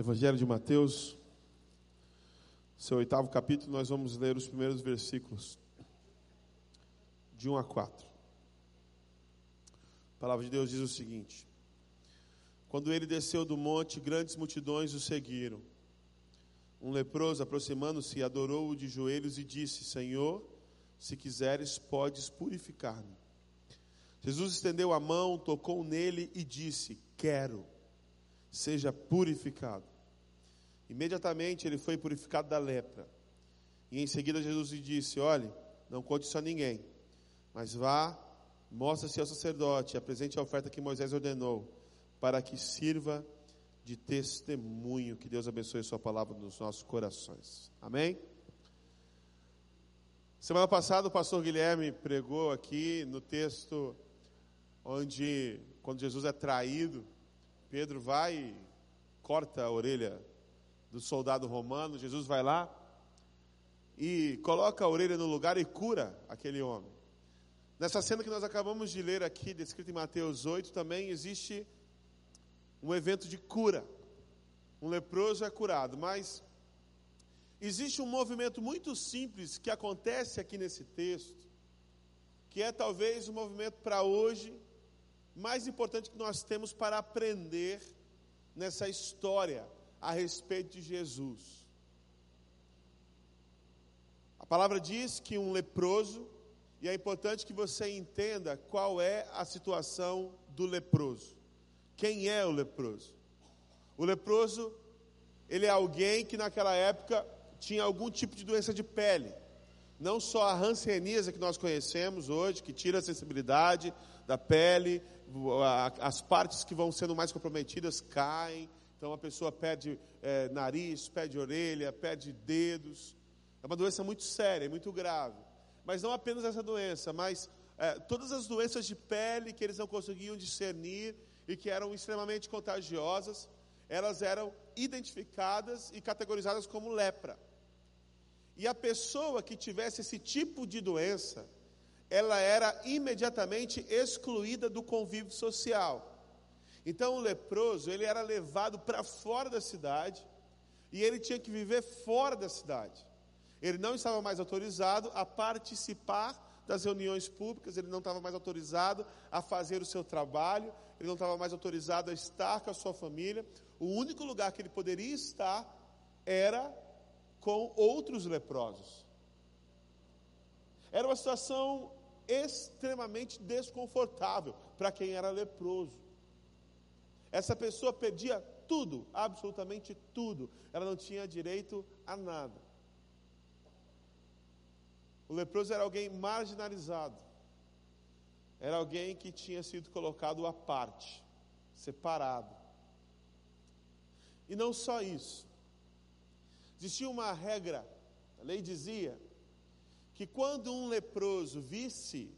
Evangelho de Mateus, seu oitavo capítulo, nós vamos ler os primeiros versículos, de 1 a 4. A palavra de Deus diz o seguinte: Quando ele desceu do monte, grandes multidões o seguiram. Um leproso, aproximando-se, adorou-o de joelhos e disse: Senhor, se quiseres, podes purificar-me. Jesus estendeu a mão, tocou nele e disse: Quero seja purificado. Imediatamente ele foi purificado da lepra. E em seguida Jesus lhe disse: Olhe, não conte isso a ninguém, mas vá, mostre-se ao sacerdote apresente a oferta que Moisés ordenou, para que sirva de testemunho. Que Deus abençoe a Sua palavra nos nossos corações. Amém? Semana passada o pastor Guilherme pregou aqui no texto onde, quando Jesus é traído, Pedro vai e corta a orelha do soldado romano. Jesus vai lá e coloca a orelha no lugar e cura aquele homem. Nessa cena que nós acabamos de ler aqui, descrita em Mateus 8, também existe um evento de cura. Um leproso é curado, mas existe um movimento muito simples que acontece aqui nesse texto, que é talvez o um movimento para hoje mais importante que nós temos para aprender nessa história a respeito de Jesus. A palavra diz que um leproso, e é importante que você entenda qual é a situação do leproso. Quem é o leproso? O leproso, ele é alguém que naquela época tinha algum tipo de doença de pele. Não só a hanseníase que nós conhecemos hoje, que tira a sensibilidade da pele, as partes que vão sendo mais comprometidas caem, então a pessoa perde é, nariz, perde orelha, perde dedos. É uma doença muito séria, muito grave. Mas não apenas essa doença, mas é, todas as doenças de pele que eles não conseguiam discernir e que eram extremamente contagiosas, elas eram identificadas e categorizadas como lepra. E a pessoa que tivesse esse tipo de doença, ela era imediatamente excluída do convívio social. Então o leproso, ele era levado para fora da cidade e ele tinha que viver fora da cidade. Ele não estava mais autorizado a participar das reuniões públicas, ele não estava mais autorizado a fazer o seu trabalho, ele não estava mais autorizado a estar com a sua família. O único lugar que ele poderia estar era com outros leprosos. Era uma situação extremamente desconfortável para quem era leproso. Essa pessoa perdia tudo, absolutamente tudo. Ela não tinha direito a nada. O leproso era alguém marginalizado. Era alguém que tinha sido colocado à parte, separado. E não só isso. Existia uma regra, a lei dizia que quando um leproso visse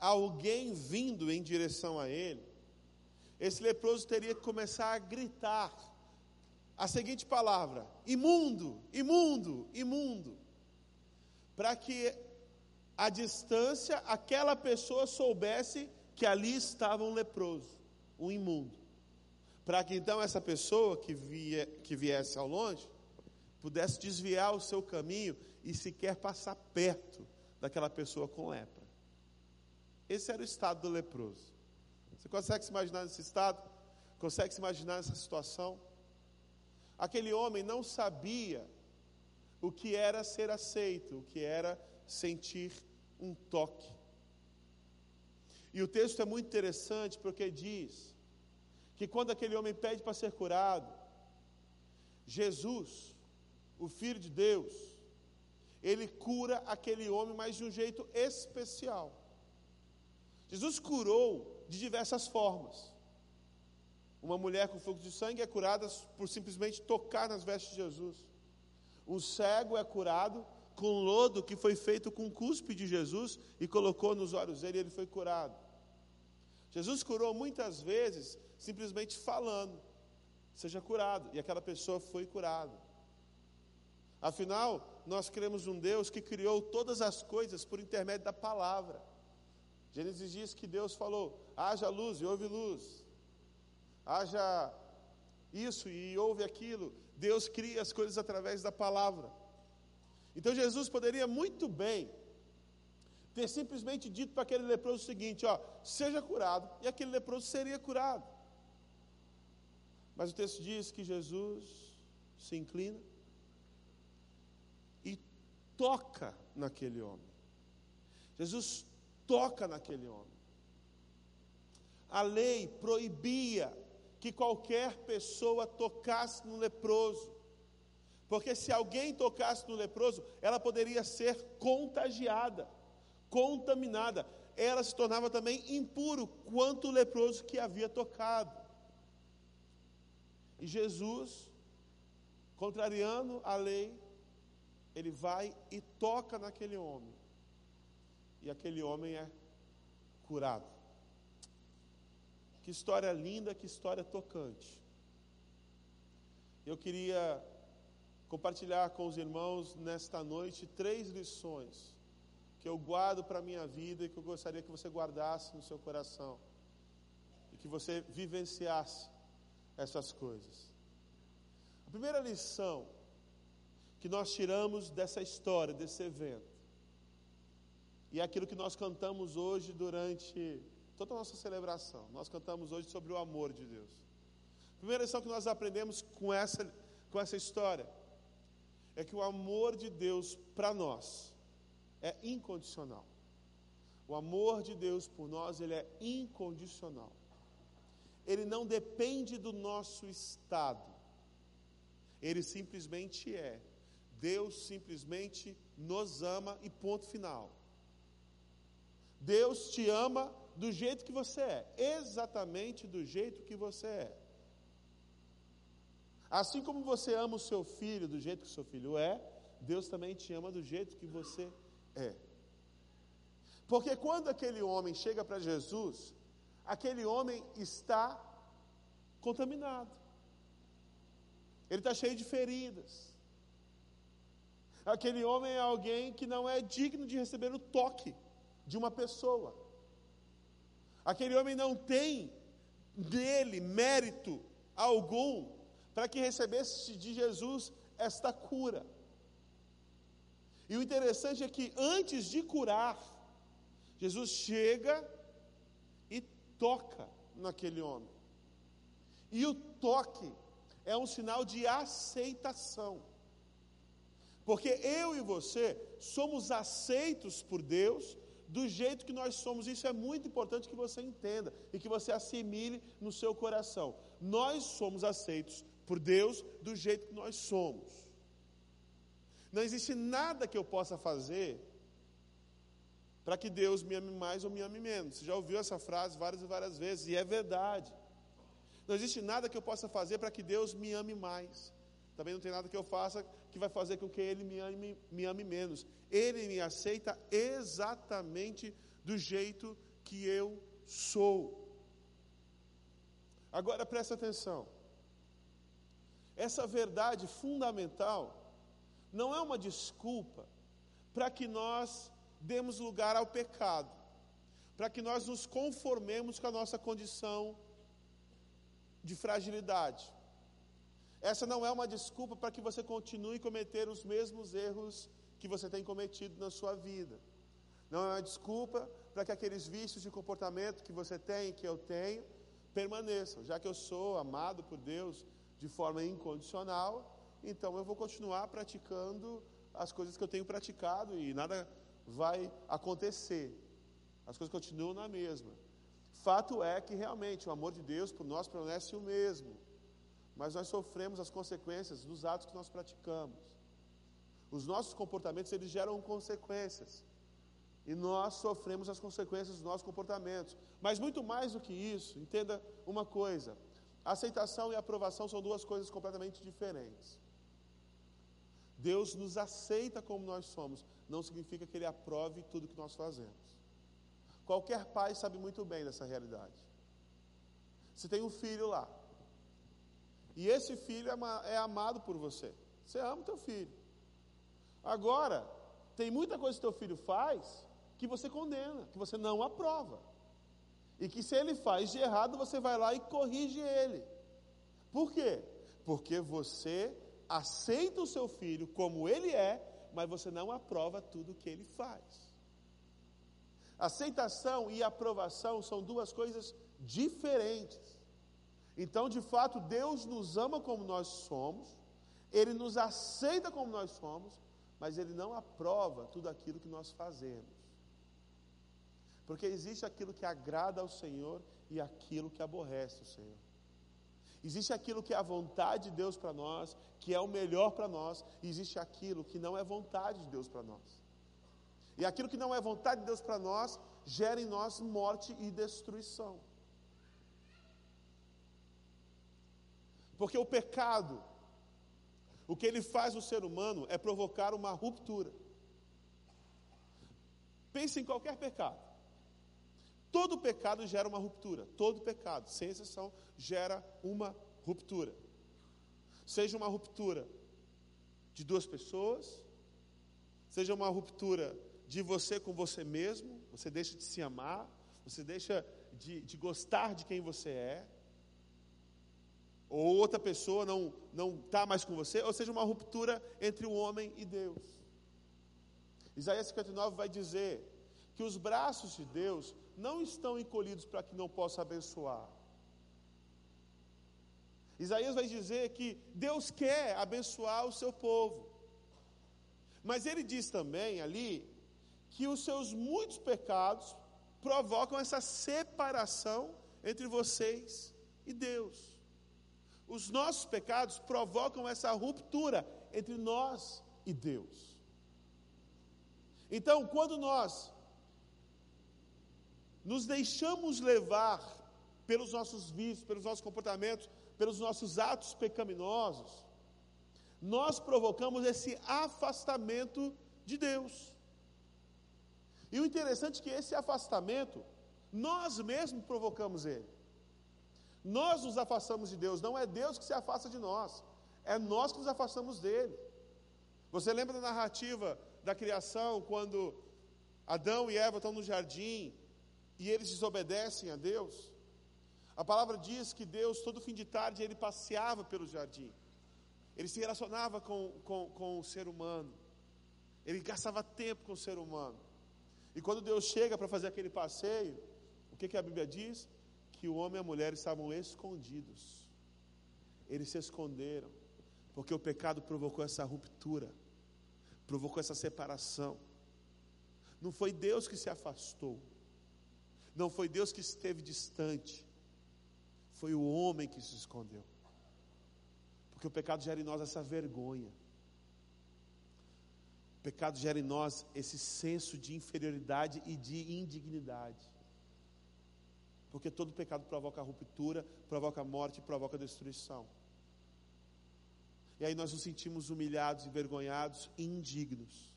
alguém vindo em direção a ele, esse leproso teria que começar a gritar a seguinte palavra: imundo, imundo, imundo, para que à distância aquela pessoa soubesse que ali estava um leproso, um imundo, para que então essa pessoa que, via, que viesse ao longe pudesse desviar o seu caminho e sequer passar perto daquela pessoa com lepra. Esse era o estado do leproso. Você consegue se imaginar nesse estado? Consegue se imaginar nessa situação? Aquele homem não sabia o que era ser aceito, o que era sentir um toque. E o texto é muito interessante porque diz que quando aquele homem pede para ser curado, Jesus, o Filho de Deus, ele cura aquele homem, mas de um jeito especial. Jesus curou de diversas formas. Uma mulher com fluxo de sangue é curada por simplesmente tocar nas vestes de Jesus. Um cego é curado com lodo que foi feito com cuspe de Jesus e colocou nos olhos dele e ele foi curado. Jesus curou muitas vezes simplesmente falando, seja curado, e aquela pessoa foi curada. Afinal, nós cremos um Deus que criou todas as coisas por intermédio da palavra. Gênesis diz que Deus falou: haja luz e houve luz, haja isso e ouve aquilo. Deus cria as coisas através da palavra. Então Jesus poderia muito bem ter simplesmente dito para aquele leproso o seguinte: ó, seja curado, e aquele leproso seria curado. Mas o texto diz que Jesus se inclina e toca naquele homem. Jesus toca naquele homem. A lei proibia que qualquer pessoa tocasse no leproso. Porque se alguém tocasse no leproso, ela poderia ser contagiada, contaminada. Ela se tornava também impuro quanto o leproso que havia tocado. E Jesus, contrariando a lei, ele vai e toca naquele homem. E aquele homem é curado. Que história linda, que história tocante. Eu queria compartilhar com os irmãos nesta noite três lições que eu guardo para a minha vida e que eu gostaria que você guardasse no seu coração e que você vivenciasse essas coisas. A primeira lição que nós tiramos dessa história, desse evento, e é aquilo que nós cantamos hoje durante toda a nossa celebração. Nós cantamos hoje sobre o amor de Deus. Primeira lição que nós aprendemos com essa, com essa história é que o amor de Deus para nós é incondicional. O amor de Deus por nós, ele é incondicional. Ele não depende do nosso estado. Ele simplesmente é. Deus simplesmente nos ama e ponto final. Deus te ama do jeito que você é, exatamente do jeito que você é. Assim como você ama o seu filho do jeito que o seu filho é, Deus também te ama do jeito que você é. Porque quando aquele homem chega para Jesus, aquele homem está contaminado. Ele está cheio de feridas. Aquele homem é alguém que não é digno de receber o toque de uma pessoa. Aquele homem não tem dele mérito algum para que recebesse de Jesus esta cura. E o interessante é que antes de curar, Jesus chega e toca naquele homem. E o toque é um sinal de aceitação. Porque eu e você somos aceitos por Deus do jeito que nós somos. Isso é muito importante que você entenda e que você assimile no seu coração. Nós somos aceitos por Deus do jeito que nós somos. Não existe nada que eu possa fazer para que Deus me ame mais ou me ame menos. Você já ouviu essa frase várias e várias vezes, e é verdade. Não existe nada que eu possa fazer para que Deus me ame mais. Também não tem nada que eu faça que vai fazer com que Ele me ame, me ame menos. Ele me aceita exatamente do jeito que eu sou. Agora presta atenção. Essa verdade fundamental não é uma desculpa para que nós demos lugar ao pecado, para que nós nos conformemos com a nossa condição de fragilidade. Essa não é uma desculpa para que você continue cometer os mesmos erros que você tem cometido na sua vida. Não é uma desculpa para que aqueles vícios de comportamento que você tem, que eu tenho, permaneçam. Já que eu sou amado por Deus de forma incondicional, então eu vou continuar praticando as coisas que eu tenho praticado e nada vai acontecer. As coisas continuam na mesma. Fato é que realmente o amor de Deus por nós permanece o mesmo mas nós sofremos as consequências dos atos que nós praticamos. Os nossos comportamentos, eles geram consequências. E nós sofremos as consequências dos nossos comportamentos. Mas muito mais do que isso, entenda uma coisa: aceitação e aprovação são duas coisas completamente diferentes. Deus nos aceita como nós somos, não significa que Ele aprove tudo que nós fazemos. Qualquer pai sabe muito bem dessa realidade. Se tem um filho lá, e esse filho é, é amado por você. Você ama o teu filho. Agora, tem muita coisa que teu filho faz que você condena, que você não aprova. E que se ele faz de errado, você vai lá e corrige ele. Por quê? Porque você aceita o seu filho como ele é, mas você não aprova tudo que ele faz. Aceitação e aprovação são duas coisas diferentes. Então, de fato, Deus nos ama como nós somos, Ele nos aceita como nós somos, mas Ele não aprova tudo aquilo que nós fazemos. Porque existe aquilo que agrada ao Senhor e aquilo que aborrece o Senhor. Existe aquilo que é a vontade de Deus para nós, que é o melhor para nós, e existe aquilo que não é vontade de Deus para nós. E aquilo que não é vontade de Deus para nós, gera em nós morte e destruição. Porque o pecado, o que ele faz no ser humano é provocar uma ruptura. Pense em qualquer pecado. Todo pecado gera uma ruptura. Todo pecado, sem exceção, gera uma ruptura. Seja uma ruptura de duas pessoas, seja uma ruptura de você com você mesmo, você deixa de se amar, você deixa de, de gostar de quem você é, ou outra pessoa não não está mais com você, ou seja, uma ruptura entre o homem e Deus. Isaías 59 vai dizer que os braços de Deus não estão encolhidos para que não possa abençoar. Isaías vai dizer que Deus quer abençoar o seu povo. Mas ele diz também ali que os seus muitos pecados provocam essa separação entre vocês e Deus. Os nossos pecados provocam essa ruptura entre nós e Deus. Então, quando nós nos deixamos levar pelos nossos vícios, pelos nossos comportamentos, pelos nossos atos pecaminosos, nós provocamos esse afastamento de Deus. E o interessante é que esse afastamento, nós mesmos provocamos ele. Nós nos afastamos de Deus, não é Deus que se afasta de nós, é nós que nos afastamos dele. Você lembra da narrativa da criação, quando Adão e Eva estão no jardim, e eles desobedecem a Deus, a palavra diz que Deus, todo fim de tarde, ele passeava pelo jardim, ele se relacionava com, com, com o ser humano, ele gastava tempo com o ser humano. E quando Deus chega para fazer aquele passeio, o que, que a Bíblia diz? Que o homem e a mulher estavam escondidos, eles se esconderam, porque o pecado provocou essa ruptura, provocou essa separação. Não foi Deus que se afastou, não foi Deus que esteve distante, foi o homem que se escondeu. Porque o pecado gera em nós essa vergonha. O pecado gera em nós esse senso de inferioridade e de indignidade. Porque todo pecado provoca ruptura, provoca morte, provoca destruição. E aí nós nos sentimos humilhados, envergonhados indignos.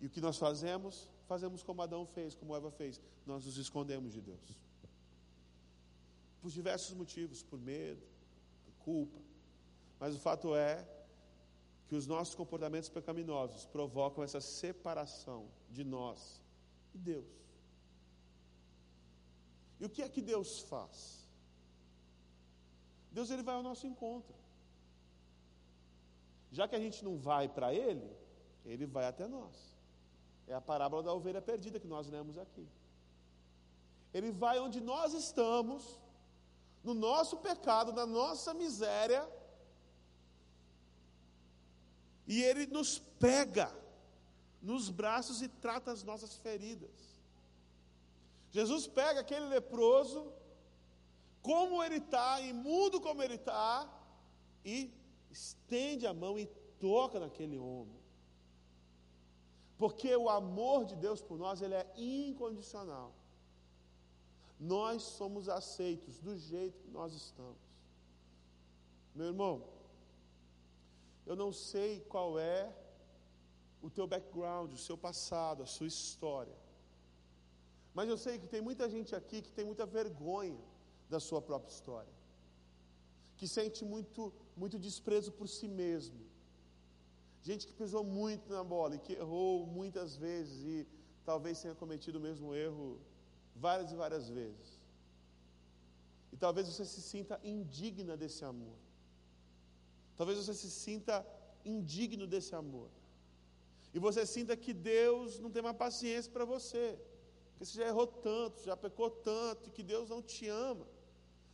E o que nós fazemos? fazemos como Adão fez, como Eva fez, nós nos escondemos de Deus. Por diversos motivos, por medo, por culpa. Mas o fato é que os nossos comportamentos pecaminosos provocam essa separação de nós e Deus. E o que é que Deus faz? Deus ele vai ao nosso encontro. Já que a gente não vai para ele, ele vai até nós. É a parábola da ovelha perdida que nós lemos aqui. Ele vai onde nós estamos, no nosso pecado, na nossa miséria, e ele nos pega nos braços e trata as nossas feridas. Jesus pega aquele leproso, como ele está, imundo como ele está, e estende a mão e toca naquele homem. Porque o amor de Deus por nós, ele é incondicional. Nós somos aceitos do jeito que nós estamos. Meu irmão, eu não sei qual é o teu background, o seu passado, a sua história. Mas eu sei que tem muita gente aqui que tem muita vergonha da sua própria história. Que sente muito muito desprezo por si mesmo Gente que pisou muito na bola e que errou muitas vezes e talvez tenha cometido o mesmo erro várias e várias vezes. E talvez você se sinta indigna desse amor. Talvez você se sinta indigno desse amor. E você sinta que Deus não tem mais paciência para você. Que você já errou tanto, já pecou tanto, e que Deus não te ama.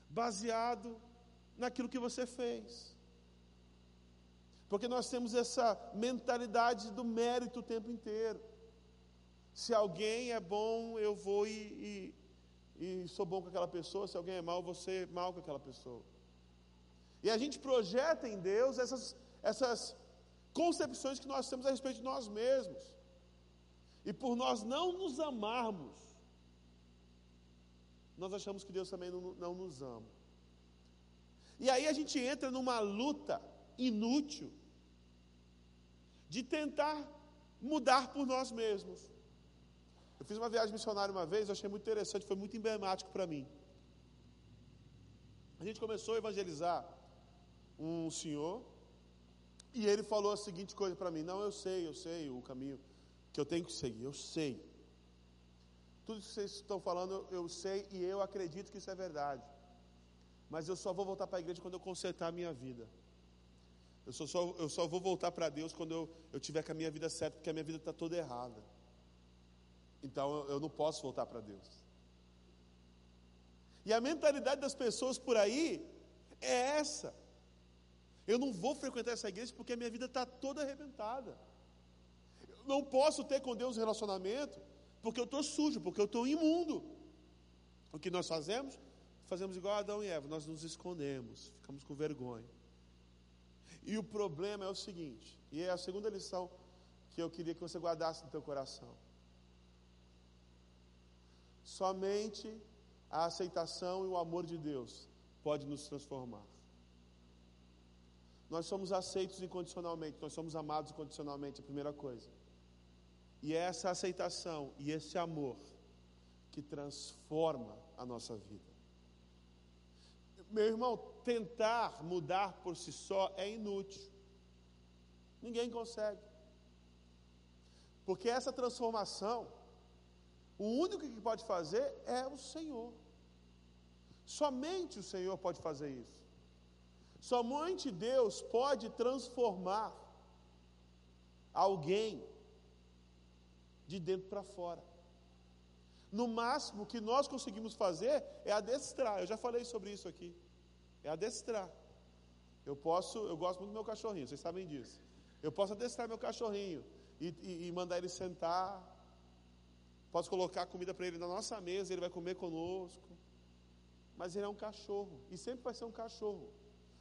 Baseado naquilo que você fez. Porque nós temos essa mentalidade do mérito o tempo inteiro. Se alguém é bom, eu vou e, e, e sou bom com aquela pessoa. Se alguém é mal, vou ser mal com aquela pessoa. E a gente projeta em Deus essas, essas concepções que nós temos a respeito de nós mesmos. E por nós não nos amarmos, nós achamos que Deus também não, não nos ama. E aí a gente entra numa luta inútil de tentar mudar por nós mesmos. Eu fiz uma viagem missionária uma vez, eu achei muito interessante, foi muito emblemático para mim. A gente começou a evangelizar um senhor e ele falou a seguinte coisa para mim: Não, eu sei, eu sei o caminho que eu tenho que seguir, eu sei. Tudo que vocês estão falando, eu sei e eu acredito que isso é verdade. Mas eu só vou voltar para a igreja quando eu consertar a minha vida. Eu só, eu só vou voltar para Deus quando eu, eu tiver com a minha vida certa, porque a minha vida está toda errada. Então eu, eu não posso voltar para Deus. E a mentalidade das pessoas por aí é essa. Eu não vou frequentar essa igreja porque a minha vida está toda arrebentada. Não posso ter com Deus relacionamento porque eu estou sujo, porque eu estou imundo. O que nós fazemos? Fazemos igual Adão e Eva, nós nos escondemos, ficamos com vergonha. E o problema é o seguinte, e é a segunda lição que eu queria que você guardasse no teu coração. Somente a aceitação e o amor de Deus pode nos transformar. Nós somos aceitos incondicionalmente, nós somos amados incondicionalmente, a primeira coisa. E é essa aceitação e esse amor que transforma a nossa vida. Meu irmão, tentar mudar por si só é inútil. Ninguém consegue. Porque essa transformação, o único que pode fazer é o Senhor. Somente o Senhor pode fazer isso. Somente Deus pode transformar alguém de dentro para fora. No máximo, que nós conseguimos fazer é adestrar. Eu já falei sobre isso aqui. É adestrar. Eu posso, eu gosto muito do meu cachorrinho, vocês sabem disso. Eu posso adestrar meu cachorrinho e, e, e mandar ele sentar. Posso colocar comida para ele na nossa mesa, ele vai comer conosco. Mas ele é um cachorro e sempre vai ser um cachorro.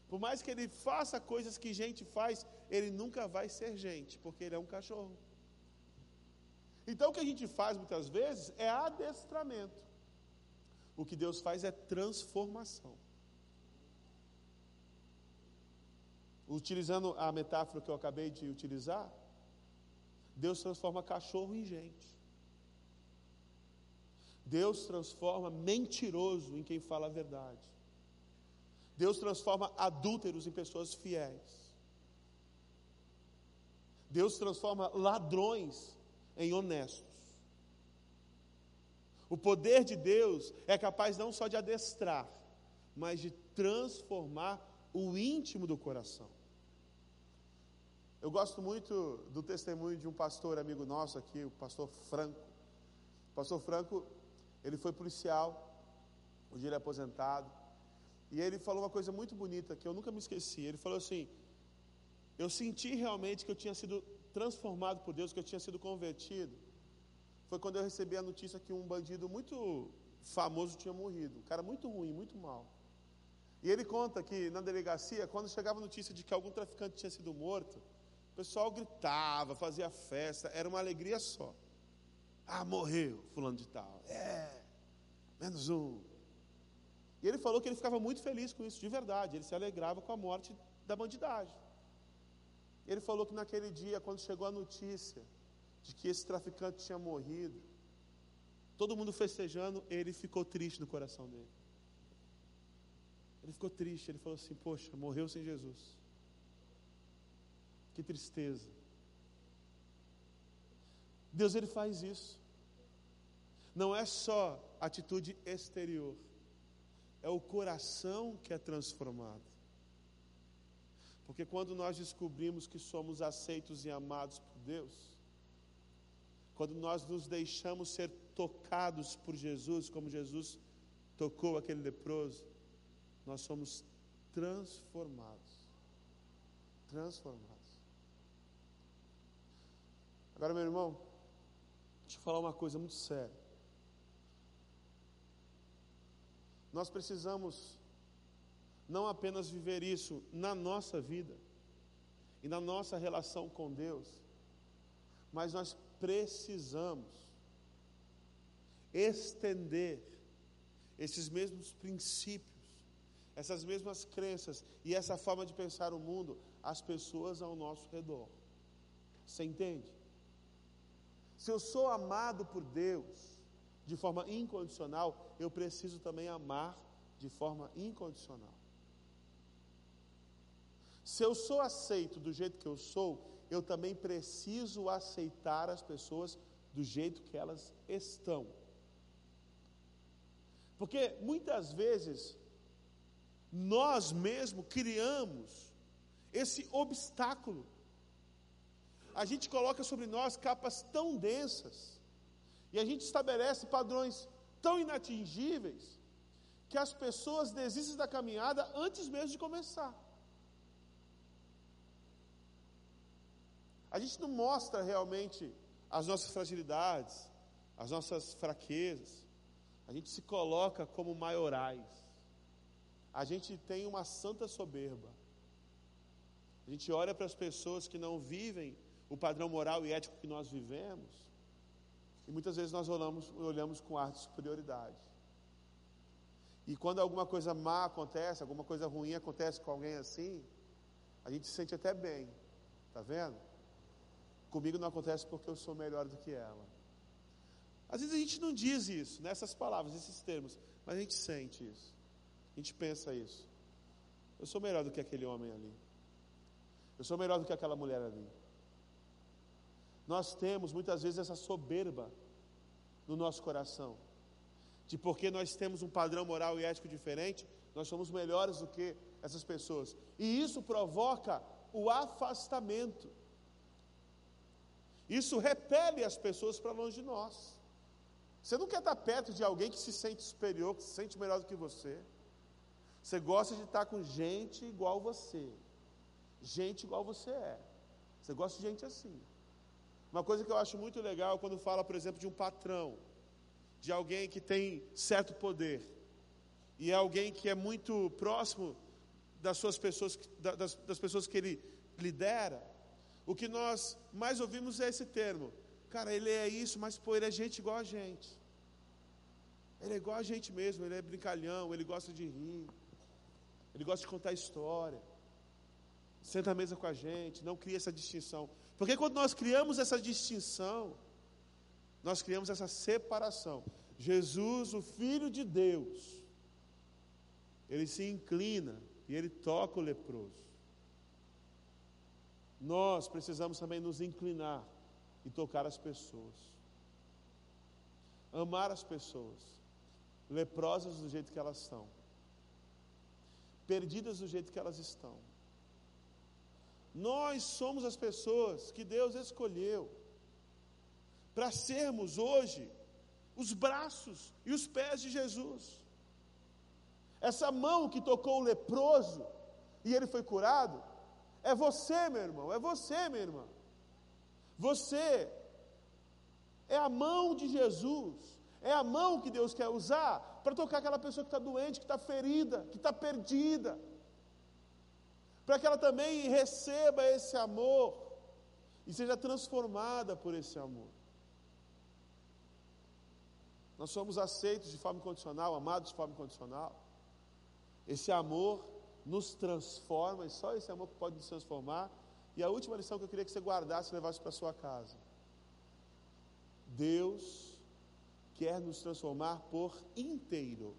Por mais que ele faça coisas que gente faz, ele nunca vai ser gente, porque ele é um cachorro. Então o que a gente faz muitas vezes é adestramento. O que Deus faz é transformação. Utilizando a metáfora que eu acabei de utilizar, Deus transforma cachorro em gente. Deus transforma mentiroso em quem fala a verdade. Deus transforma adúlteros em pessoas fiéis. Deus transforma ladrões em honestos. O poder de Deus é capaz não só de adestrar, mas de transformar o íntimo do coração. Eu gosto muito do testemunho de um pastor amigo nosso aqui, o pastor Franco. O pastor Franco, ele foi policial, hoje ele é aposentado, e ele falou uma coisa muito bonita que eu nunca me esqueci. Ele falou assim: Eu senti realmente que eu tinha sido transformado por Deus, que eu tinha sido convertido, foi quando eu recebi a notícia que um bandido muito famoso tinha morrido. Um cara muito ruim, muito mal. E ele conta que na delegacia, quando chegava a notícia de que algum traficante tinha sido morto, o pessoal gritava, fazia festa, era uma alegria só. Ah, morreu, fulano de tal. É, menos um. E ele falou que ele ficava muito feliz com isso, de verdade. Ele se alegrava com a morte da bandidagem. Ele falou que naquele dia, quando chegou a notícia de que esse traficante tinha morrido, todo mundo festejando, ele ficou triste no coração dele. Ele ficou triste, ele falou assim: Poxa, morreu sem Jesus. Que tristeza. Deus ele faz isso. Não é só atitude exterior, é o coração que é transformado. Porque quando nós descobrimos que somos aceitos e amados por Deus, quando nós nos deixamos ser tocados por Jesus, como Jesus tocou aquele leproso, nós somos transformados. Transformados. Agora, meu irmão, deixa eu falar uma coisa muito séria. Nós precisamos não apenas viver isso na nossa vida e na nossa relação com Deus, mas nós precisamos estender esses mesmos princípios, essas mesmas crenças e essa forma de pensar o mundo às pessoas ao nosso redor. Você entende? Se eu sou amado por Deus de forma incondicional, eu preciso também amar de forma incondicional. Se eu sou aceito do jeito que eu sou, eu também preciso aceitar as pessoas do jeito que elas estão. Porque muitas vezes nós mesmos criamos esse obstáculo. A gente coloca sobre nós capas tão densas e a gente estabelece padrões tão inatingíveis que as pessoas desistem da caminhada antes mesmo de começar. A gente não mostra realmente as nossas fragilidades, as nossas fraquezas. A gente se coloca como maiorais. A gente tem uma santa soberba. A gente olha para as pessoas que não vivem o padrão moral e ético que nós vivemos, e muitas vezes nós olhamos, olhamos com ar de superioridade. E quando alguma coisa má acontece, alguma coisa ruim acontece com alguém assim, a gente se sente até bem. Está vendo? Comigo não acontece porque eu sou melhor do que ela. Às vezes a gente não diz isso, nessas palavras, nesses termos, mas a gente sente isso. A gente pensa isso. Eu sou melhor do que aquele homem ali. Eu sou melhor do que aquela mulher ali. Nós temos muitas vezes essa soberba no nosso coração, de porque nós temos um padrão moral e ético diferente, nós somos melhores do que essas pessoas. E isso provoca o afastamento. Isso repele as pessoas para longe de nós. Você não quer estar perto de alguém que se sente superior, que se sente melhor do que você. Você gosta de estar com gente igual você. Gente igual você é. Você gosta de gente assim. Uma coisa que eu acho muito legal quando fala, por exemplo, de um patrão, de alguém que tem certo poder, e é alguém que é muito próximo das suas pessoas, das, das pessoas que ele lidera. O que nós mais ouvimos é esse termo. Cara, ele é isso, mas pô, ele é gente igual a gente. Ele é igual a gente mesmo, ele é brincalhão, ele gosta de rir. Ele gosta de contar história. Senta à mesa com a gente, não cria essa distinção. Porque quando nós criamos essa distinção, nós criamos essa separação. Jesus, o Filho de Deus, ele se inclina e ele toca o leproso nós precisamos também nos inclinar e tocar as pessoas. Amar as pessoas, leprosas do jeito que elas estão, perdidas do jeito que elas estão. Nós somos as pessoas que Deus escolheu para sermos hoje os braços e os pés de Jesus. Essa mão que tocou o leproso e ele foi curado, é você, meu irmão, é você, minha irmã. Você é a mão de Jesus, é a mão que Deus quer usar para tocar aquela pessoa que está doente, que está ferida, que está perdida, para que ela também receba esse amor e seja transformada por esse amor. Nós somos aceitos de forma incondicional, amados de forma incondicional. Esse amor nos transforma, e só esse amor pode nos transformar. E a última lição que eu queria que você guardasse e levasse para sua casa. Deus quer nos transformar por inteiro.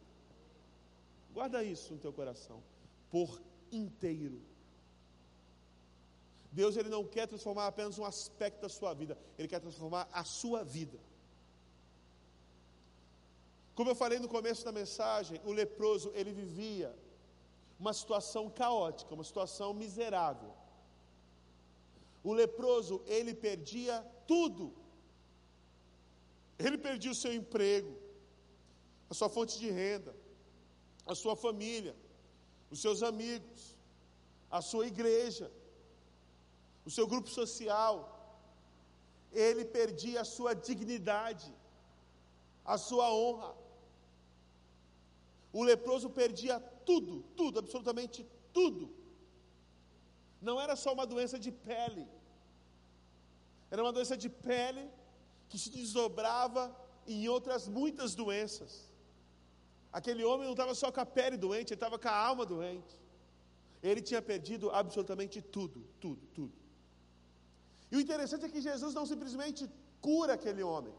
Guarda isso no teu coração. Por inteiro. Deus ele não quer transformar apenas um aspecto da sua vida, ele quer transformar a sua vida. Como eu falei no começo da mensagem, o leproso ele vivia uma situação caótica, uma situação miserável. O leproso ele perdia tudo. Ele perdia o seu emprego, a sua fonte de renda, a sua família, os seus amigos, a sua igreja, o seu grupo social. Ele perdia a sua dignidade, a sua honra. O leproso perdia tudo, tudo, absolutamente tudo. Não era só uma doença de pele, era uma doença de pele que se desdobrava em outras muitas doenças. Aquele homem não estava só com a pele doente, ele estava com a alma doente. Ele tinha perdido absolutamente tudo, tudo, tudo. E o interessante é que Jesus não simplesmente cura aquele homem.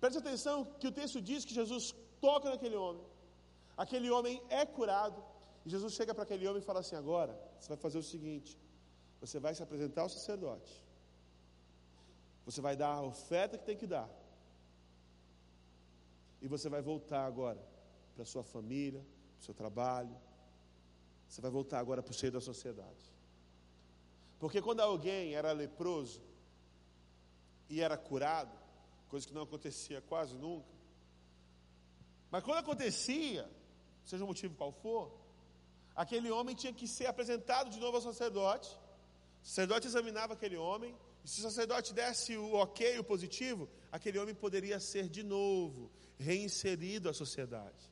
Preste atenção que o texto diz que Jesus toca naquele homem. Aquele homem é curado. E Jesus chega para aquele homem e fala assim: agora, você vai fazer o seguinte: você vai se apresentar ao sacerdote. Você vai dar a oferta que tem que dar. E você vai voltar agora para sua família, para o seu trabalho. Você vai voltar agora para o seio da sociedade. Porque quando alguém era leproso e era curado, coisa que não acontecia quase nunca, mas quando acontecia, seja o motivo qual for, aquele homem tinha que ser apresentado de novo ao sacerdote. O sacerdote examinava aquele homem, e se o sacerdote desse o ok, o positivo, aquele homem poderia ser de novo reinserido à sociedade.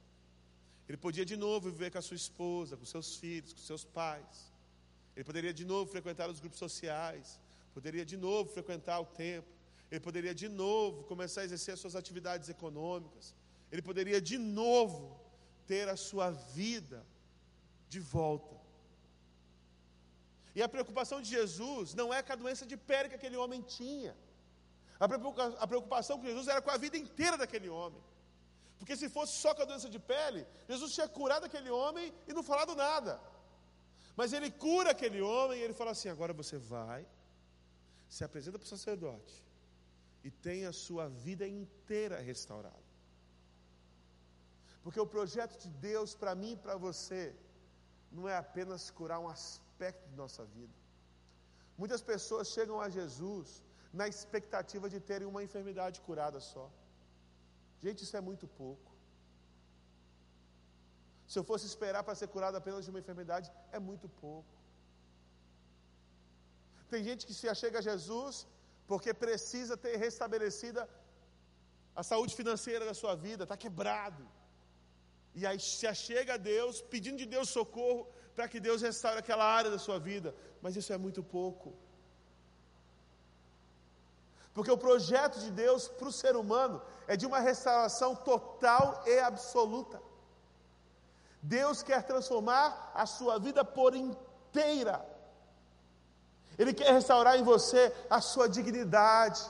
Ele podia de novo viver com a sua esposa, com seus filhos, com seus pais. Ele poderia de novo frequentar os grupos sociais, poderia de novo frequentar o templo, ele poderia de novo começar a exercer as suas atividades econômicas, ele poderia de novo ter a sua vida de volta. E a preocupação de Jesus não é com a doença de pele que aquele homem tinha. A preocupação com Jesus era com a vida inteira daquele homem. Porque se fosse só com a doença de pele, Jesus tinha curado aquele homem e não falado nada. Mas ele cura aquele homem e ele fala assim: agora você vai, se apresenta para o sacerdote e tem a sua vida inteira restaurada. Porque o projeto de Deus para mim e para você não é apenas curar um aspecto de nossa vida. Muitas pessoas chegam a Jesus na expectativa de terem uma enfermidade curada só. Gente, isso é muito pouco. Se eu fosse esperar para ser curado apenas de uma enfermidade, é muito pouco. Tem gente que se achega a Jesus porque precisa ter restabelecida a saúde financeira da sua vida, está quebrado. E aí se achega a Deus, pedindo de Deus socorro para que Deus restaure aquela área da sua vida. Mas isso é muito pouco. Porque o projeto de Deus para o ser humano é de uma restauração total e absoluta. Deus quer transformar a sua vida por inteira. Ele quer restaurar em você a sua dignidade.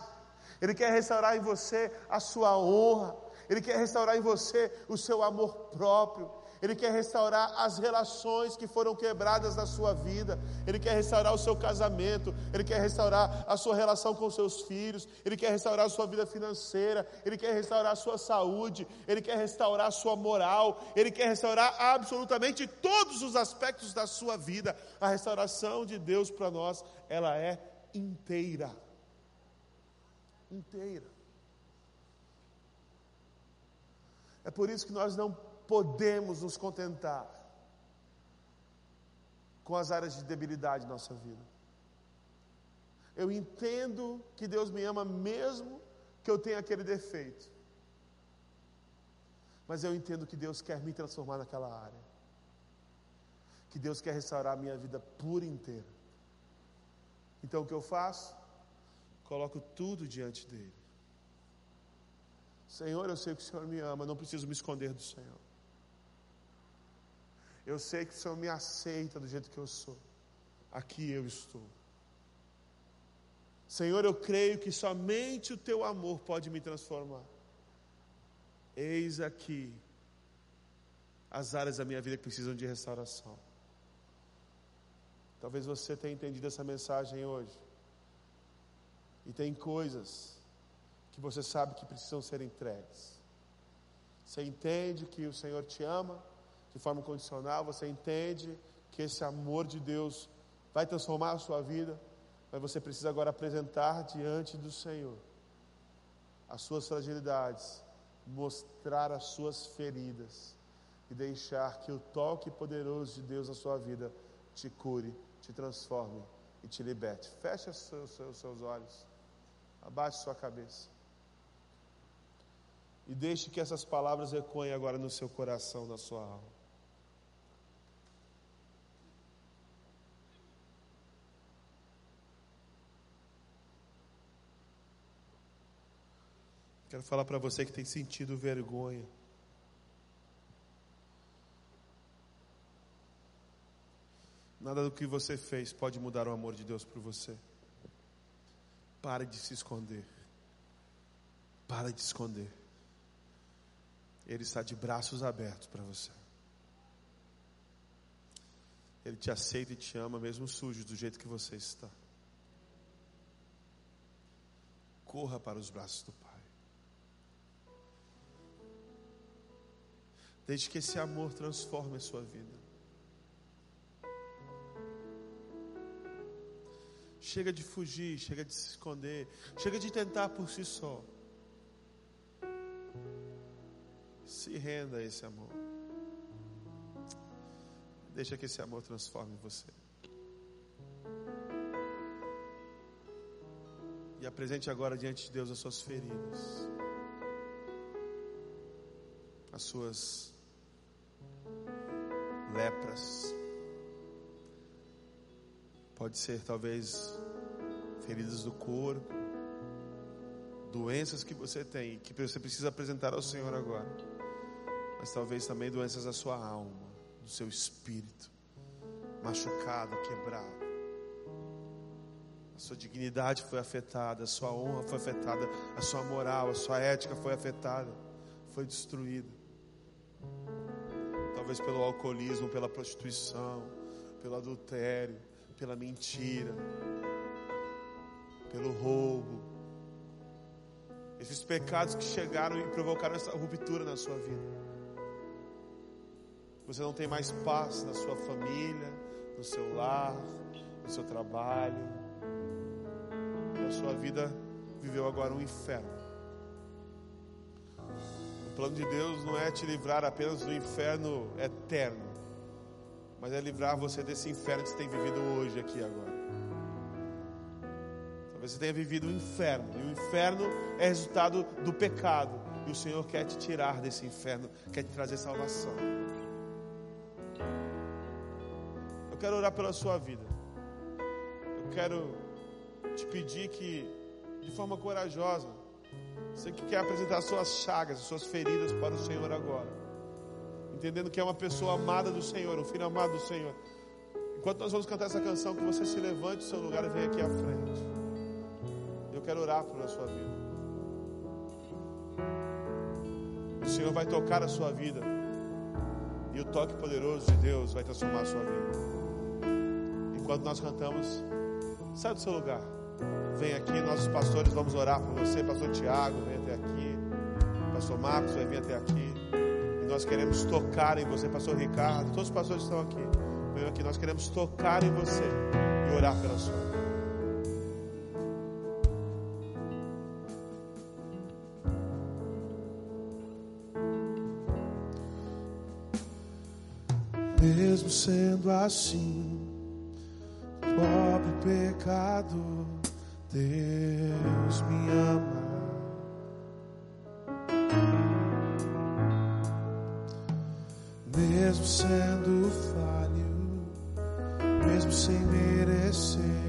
Ele quer restaurar em você a sua honra. Ele quer restaurar em você o seu amor próprio. Ele quer restaurar as relações que foram quebradas na sua vida. Ele quer restaurar o seu casamento. Ele quer restaurar a sua relação com seus filhos. Ele quer restaurar a sua vida financeira. Ele quer restaurar a sua saúde. Ele quer restaurar a sua moral. Ele quer restaurar absolutamente todos os aspectos da sua vida. A restauração de Deus para nós, ela é inteira. Inteira. É por isso que nós não podemos nos contentar com as áreas de debilidade da nossa vida. Eu entendo que Deus me ama mesmo que eu tenha aquele defeito. Mas eu entendo que Deus quer me transformar naquela área. Que Deus quer restaurar a minha vida por inteira. Então o que eu faço? Coloco tudo diante dele. Senhor, eu sei que o Senhor me ama, não preciso me esconder do Senhor. Eu sei que o Senhor me aceita do jeito que eu sou. Aqui eu estou. Senhor, eu creio que somente o teu amor pode me transformar. Eis aqui as áreas da minha vida que precisam de restauração. Talvez você tenha entendido essa mensagem hoje. E tem coisas que você sabe que precisam ser entregues. Você entende que o Senhor te ama de forma condicional, você entende que esse amor de Deus vai transformar a sua vida, mas você precisa agora apresentar diante do Senhor as suas fragilidades, mostrar as suas feridas e deixar que o toque poderoso de Deus na sua vida te cure, te transforme e te liberte. Feche os seus, seus, olhos, abaixe sua cabeça. E deixe que essas palavras ecoem agora no seu coração, na sua alma. Quero falar para você que tem sentido vergonha. Nada do que você fez pode mudar o amor de Deus por você. Pare de se esconder. Pare de esconder. Ele está de braços abertos para você. Ele te aceita e te ama, mesmo sujo, do jeito que você está. Corra para os braços do Pai. Desde que esse amor transforme a sua vida. Chega de fugir, chega de se esconder, chega de tentar por si só. Se renda a esse amor. Deixa que esse amor transforme você. E apresente agora diante de Deus as suas feridas, as suas lepras. Pode ser talvez feridas do corpo, doenças que você tem, que você precisa apresentar ao Senhor agora. Mas talvez também doenças da sua alma, do seu espírito, machucado, quebrado. A sua dignidade foi afetada, a sua honra foi afetada, a sua moral, a sua ética foi afetada, foi destruída talvez pelo alcoolismo, pela prostituição, pelo adultério, pela mentira, pelo roubo. Esses pecados que chegaram e provocaram essa ruptura na sua vida. Você não tem mais paz na sua família, no seu lar, no seu trabalho. E a sua vida viveu agora um inferno plano de Deus não é te livrar apenas do inferno eterno, mas é livrar você desse inferno que você tem vivido hoje, aqui agora. Talvez você tenha vivido o um inferno, e o inferno é resultado do pecado, e o Senhor quer te tirar desse inferno, quer te trazer salvação. Eu quero orar pela sua vida. Eu quero te pedir que, de forma corajosa, você que quer apresentar suas chagas, suas feridas para o Senhor agora. Entendendo que é uma pessoa amada do Senhor, um filho amado do Senhor. Enquanto nós vamos cantar essa canção, que você se levante do seu lugar e venha aqui à frente. Eu quero orar pela sua vida. O Senhor vai tocar a sua vida. E o toque poderoso de Deus vai transformar a sua vida. Enquanto nós cantamos, sai do seu lugar. Vem aqui, nossos pastores, vamos orar por você. Pastor Tiago, vem até aqui. Pastor Marcos vai vir até aqui. E nós queremos tocar em você, Pastor Ricardo. Todos os pastores estão aqui. Venham aqui, nós queremos tocar em você e orar pela sua vida. Mesmo sendo assim, pobre pecador Deus me ama. Mesmo sendo falho, mesmo sem merecer,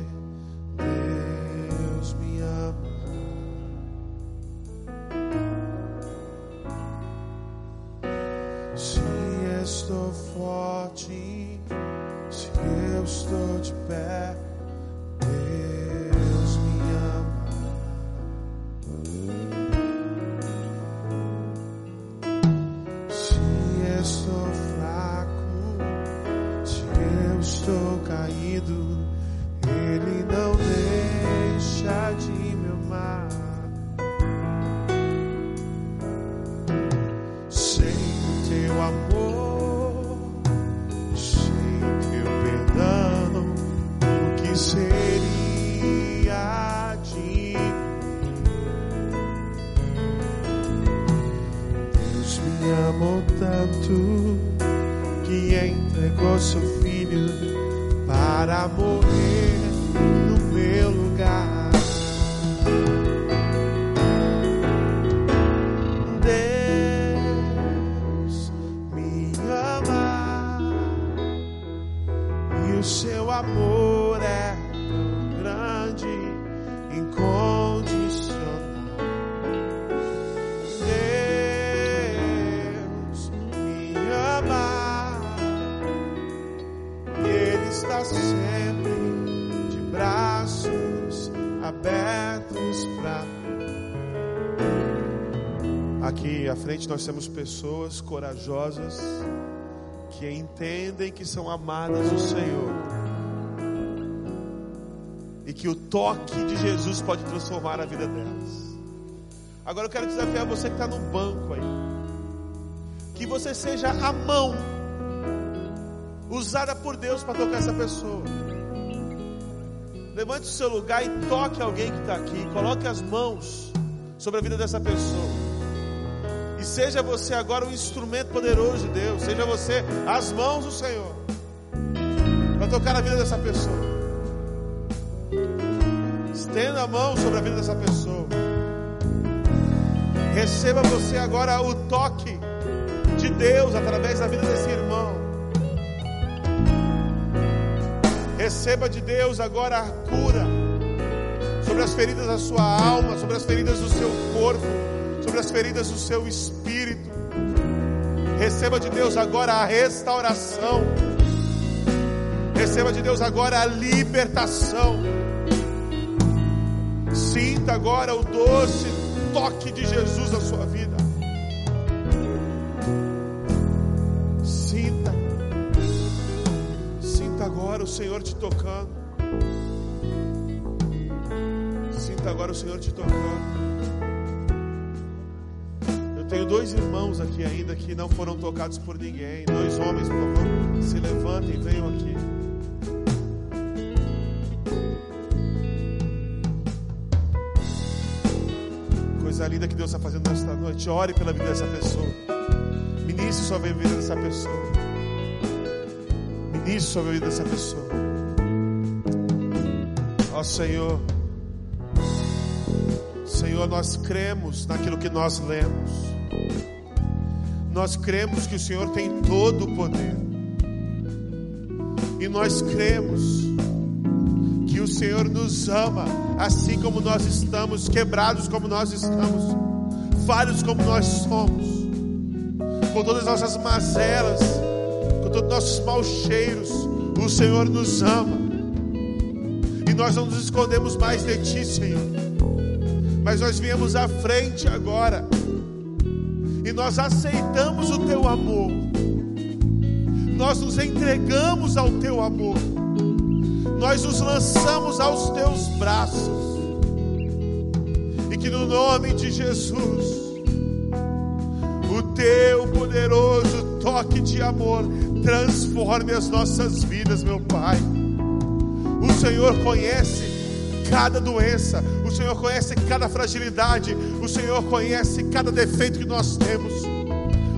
Nós temos pessoas corajosas que entendem que são amadas do Senhor e que o toque de Jesus pode transformar a vida delas. Agora eu quero desafiar você que está no banco aí, que você seja a mão usada por Deus para tocar essa pessoa. Levante o seu lugar e toque alguém que está aqui. Coloque as mãos sobre a vida dessa pessoa. E seja você agora um instrumento poderoso de Deus. Seja você as mãos do Senhor. Para tocar na vida dessa pessoa. Estenda a mão sobre a vida dessa pessoa. Receba você agora o toque de Deus através da vida desse irmão. Receba de Deus agora a cura sobre as feridas da sua alma, sobre as feridas do seu corpo, sobre as feridas do seu espírito. Receba de Deus agora a restauração. Receba de Deus agora a libertação. Sinta agora o doce toque de Jesus na sua vida. Sinta. Sinta agora o Senhor te tocando. Sinta agora o Senhor te tocando. Tenho dois irmãos aqui ainda que não foram tocados por ninguém. Dois homens, por favor, se levantem e venham aqui. Coisa linda que Deus está fazendo nesta noite. Ore pela vida dessa pessoa. Ministre sobre a vida dessa pessoa. Ministre sobre a vida dessa pessoa. Ó Senhor. Senhor, nós cremos naquilo que nós lemos. Nós cremos que o Senhor tem todo o poder. E nós cremos que o Senhor nos ama, assim como nós estamos, quebrados como nós estamos, falhos como nós somos, com todas as nossas mazelas, com todos os nossos maus cheiros, o Senhor nos ama. E nós não nos escondemos mais de Ti, Senhor mas nós viemos à frente agora e nós aceitamos o teu amor, nós nos entregamos ao teu amor, nós nos lançamos aos teus braços, e que no nome de Jesus, o teu poderoso toque de amor transforme as nossas vidas, meu Pai. O Senhor conhece cada doença, o Senhor conhece cada fragilidade, o Senhor conhece cada defeito que nós temos,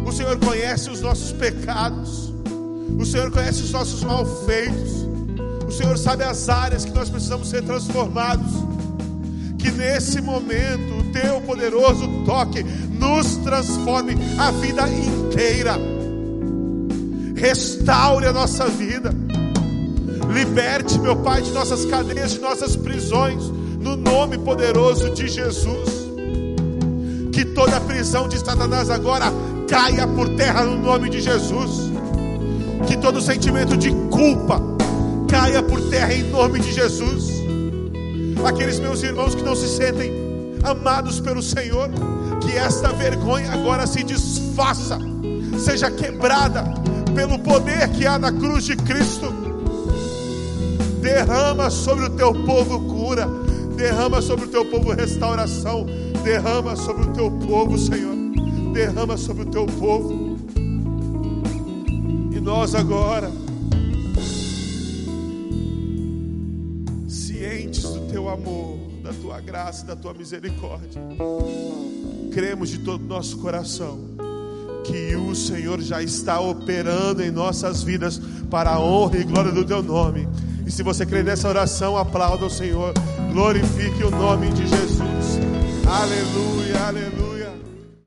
o Senhor conhece os nossos pecados, o Senhor conhece os nossos malfeitos, o Senhor sabe as áreas que nós precisamos ser transformados. Que nesse momento o teu poderoso toque nos transforme a vida inteira, restaure a nossa vida. Liberte, meu Pai, de nossas cadeias, de nossas prisões, no nome poderoso de Jesus. Que toda prisão de Satanás agora caia por terra no nome de Jesus. Que todo sentimento de culpa caia por terra em nome de Jesus. Aqueles meus irmãos que não se sentem amados pelo Senhor, que esta vergonha agora se desfaça, seja quebrada pelo poder que há na cruz de Cristo derrama sobre o teu povo cura, derrama sobre o teu povo restauração, derrama sobre o teu povo, Senhor, derrama sobre o teu povo. E nós agora cientes do teu amor, da tua graça, da tua misericórdia. Cremos de todo o nosso coração que o Senhor já está operando em nossas vidas para a honra e glória do teu nome. E se você crê nessa oração, aplauda o Senhor, glorifique o nome de Jesus. Aleluia, aleluia.